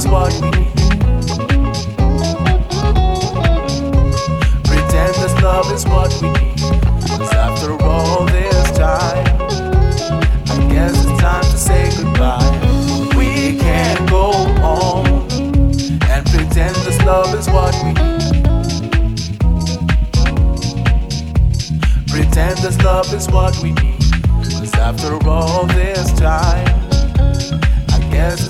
is what we need. Pretendless love is what we need. Cause after all this time, I guess it's time to say goodbye. We can't go on and pretend this love is what we need. Pretend this love is what we need. Cause after all this time, I guess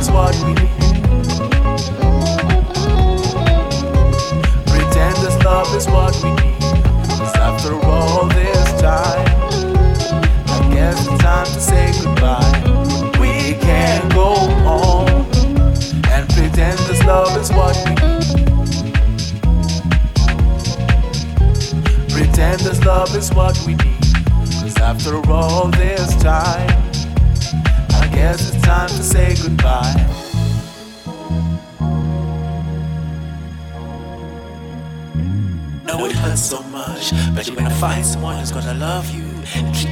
Is what we need. Pretend this love is what we need. 'Cause after all this time, I guess it's time to say goodbye. We can't go on and pretend this love is what we need. Pretend this love is what we need. Cause after all this time, guess it's time to say goodbye. know it hurts so much, but you're gonna find someone who's gonna love you and treat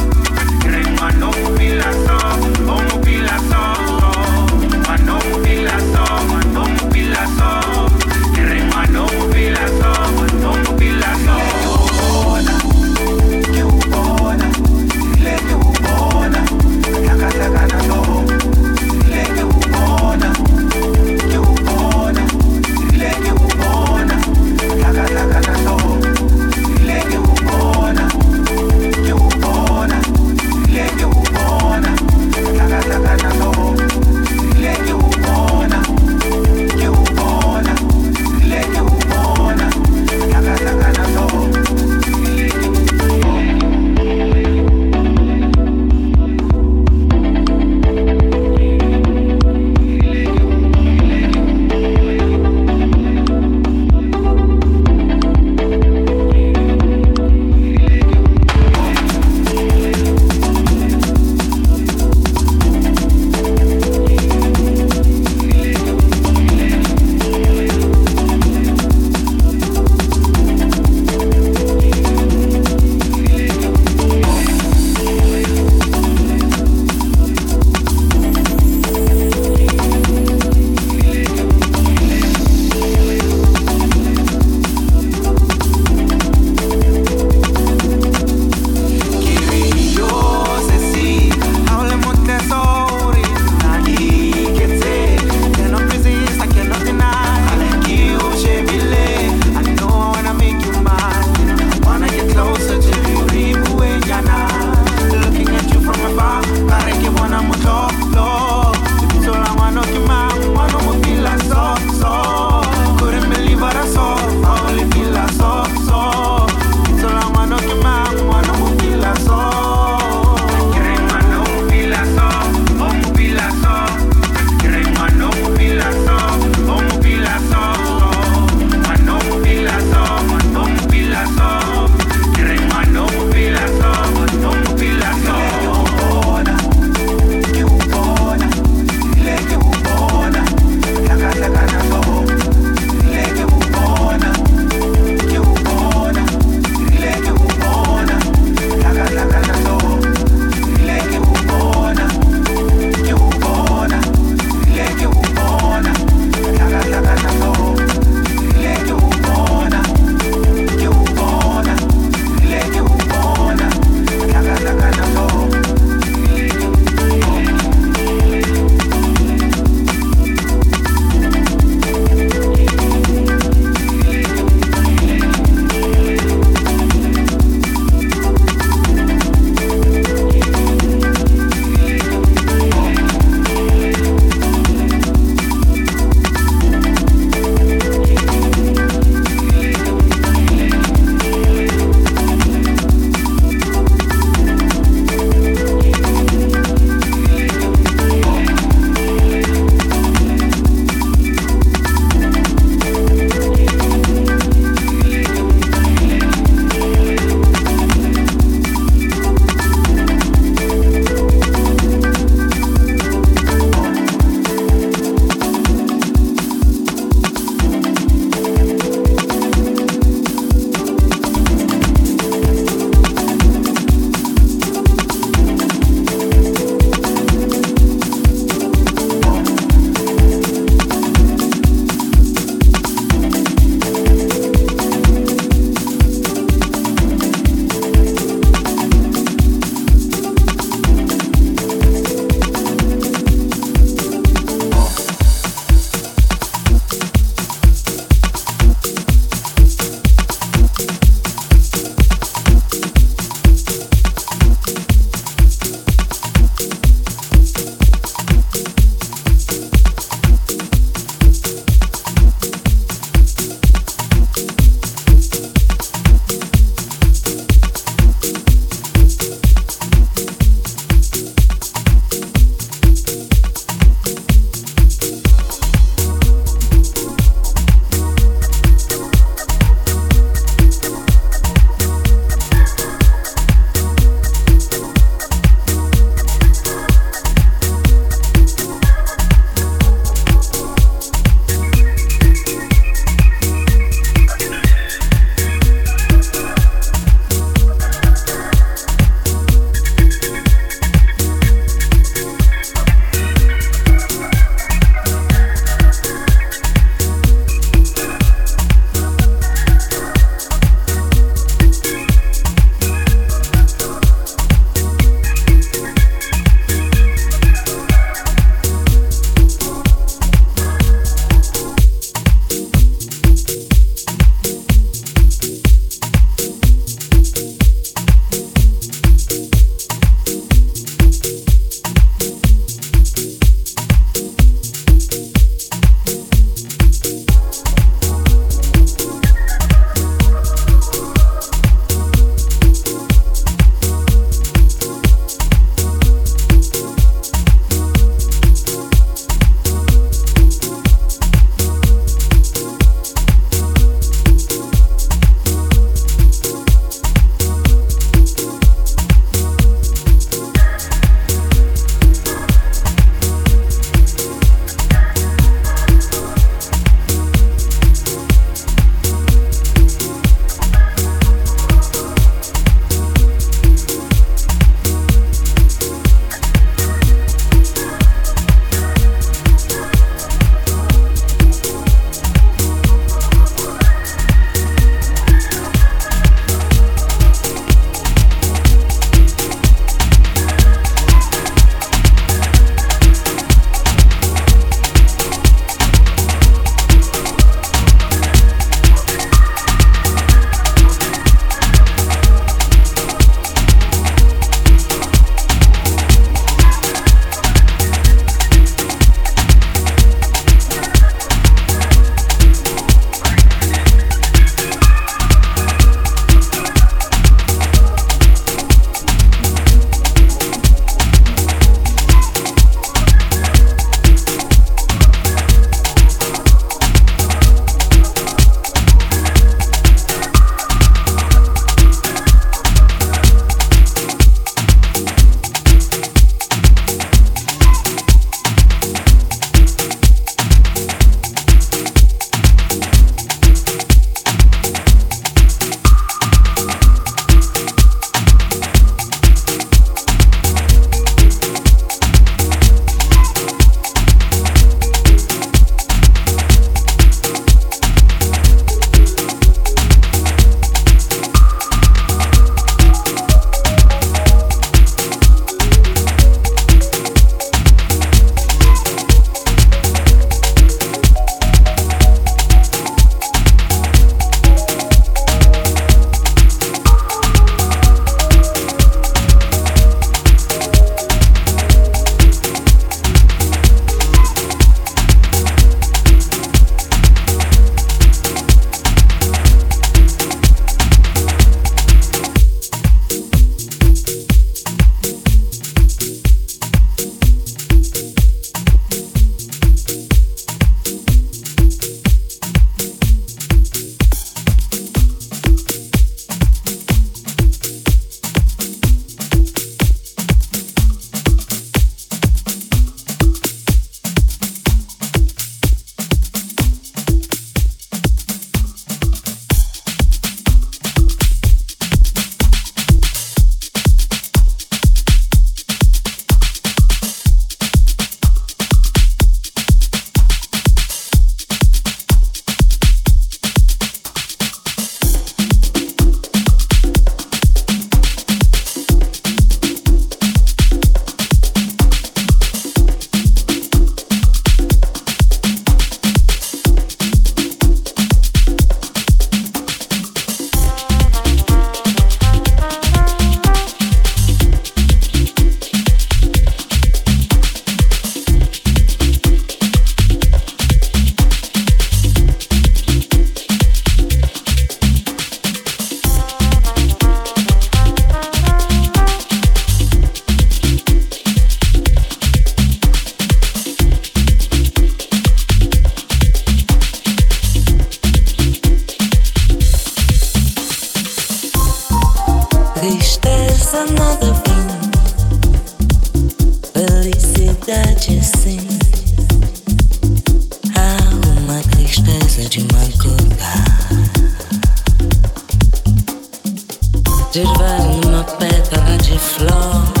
desvane uma pétala de flor.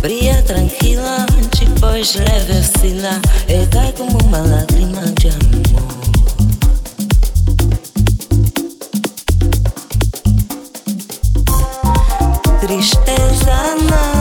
Brilha tranquila Depois leve oscila E cai como uma lágrima de amor. Tristeza não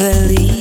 Feliz.